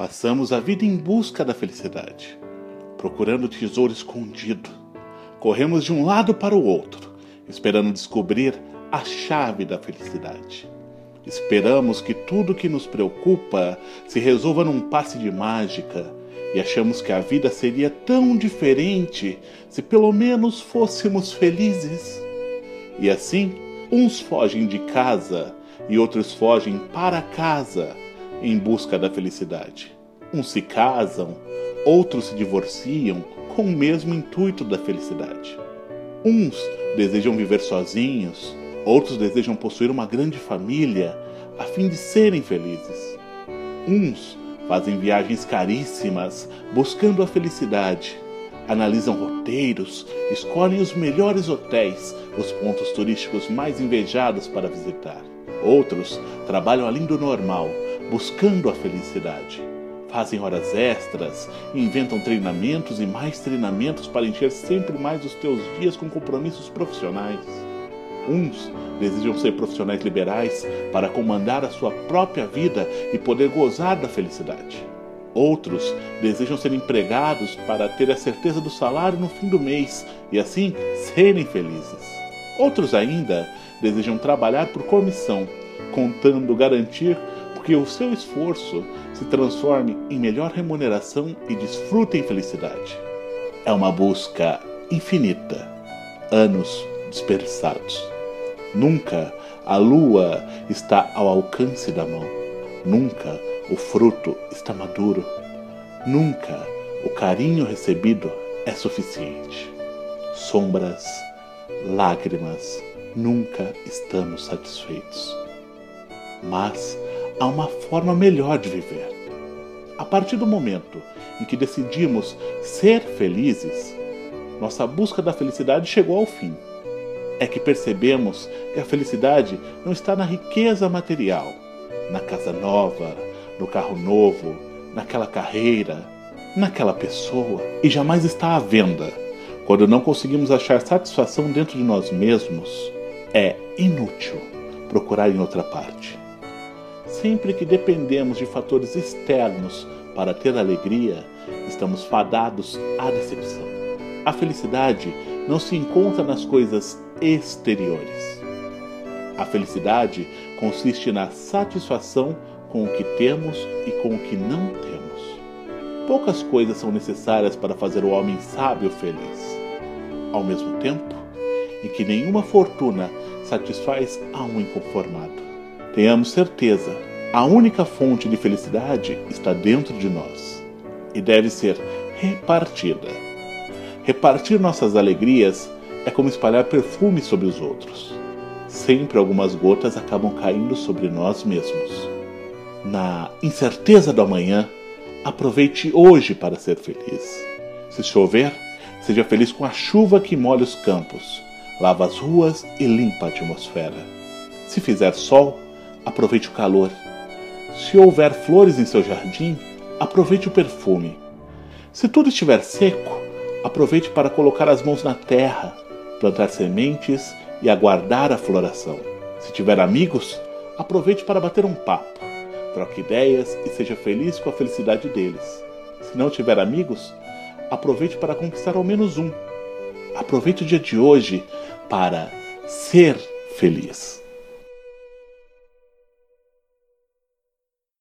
Passamos a vida em busca da felicidade, procurando o tesouro escondido. Corremos de um lado para o outro, esperando descobrir a chave da felicidade. Esperamos que tudo que nos preocupa se resolva num passe de mágica e achamos que a vida seria tão diferente se pelo menos fôssemos felizes. E assim, uns fogem de casa e outros fogem para casa em busca da felicidade. Uns se casam, outros se divorciam com o mesmo intuito da felicidade. Uns desejam viver sozinhos, outros desejam possuir uma grande família a fim de serem felizes. Uns fazem viagens caríssimas buscando a felicidade, analisam roteiros, escolhem os melhores hotéis, os pontos turísticos mais invejados para visitar. Outros trabalham além do normal, buscando a felicidade. Fazem horas extras, inventam treinamentos e mais treinamentos para encher sempre mais os teus dias com compromissos profissionais. Uns desejam ser profissionais liberais para comandar a sua própria vida e poder gozar da felicidade. Outros desejam ser empregados para ter a certeza do salário no fim do mês e assim serem felizes. Outros ainda desejam trabalhar por comissão, contando garantir que o seu esforço se transforme em melhor remuneração e desfrute em felicidade. É uma busca infinita, anos dispersados. Nunca a lua está ao alcance da mão. Nunca o fruto está maduro. Nunca o carinho recebido é suficiente. Sombras, lágrimas, nunca estamos satisfeitos. Mas há uma forma melhor de viver. A partir do momento em que decidimos ser felizes, nossa busca da felicidade chegou ao fim. É que percebemos que a felicidade não está na riqueza material, na casa nova, no carro novo, naquela carreira, naquela pessoa, e jamais está à venda. Quando não conseguimos achar satisfação dentro de nós mesmos, é inútil procurar em outra parte. Sempre que dependemos de fatores externos para ter alegria, estamos fadados à decepção. A felicidade não se encontra nas coisas exteriores. A felicidade consiste na satisfação com o que temos e com o que não temos. Poucas coisas são necessárias para fazer o homem sábio feliz. Ao mesmo tempo em que nenhuma fortuna satisfaz a um inconformado. Tenhamos certeza a única fonte de felicidade está dentro de nós e deve ser repartida. Repartir nossas alegrias é como espalhar perfume sobre os outros. Sempre algumas gotas acabam caindo sobre nós mesmos. Na incerteza do amanhã, aproveite hoje para ser feliz. Se chover, seja feliz com a chuva que molha os campos, lava as ruas e limpa a atmosfera. Se fizer sol, aproveite o calor se houver flores em seu jardim, aproveite o perfume. Se tudo estiver seco, aproveite para colocar as mãos na terra, plantar sementes e aguardar a floração. Se tiver amigos, aproveite para bater um papo, troque ideias e seja feliz com a felicidade deles. Se não tiver amigos, aproveite para conquistar ao menos um. Aproveite o dia de hoje para ser feliz.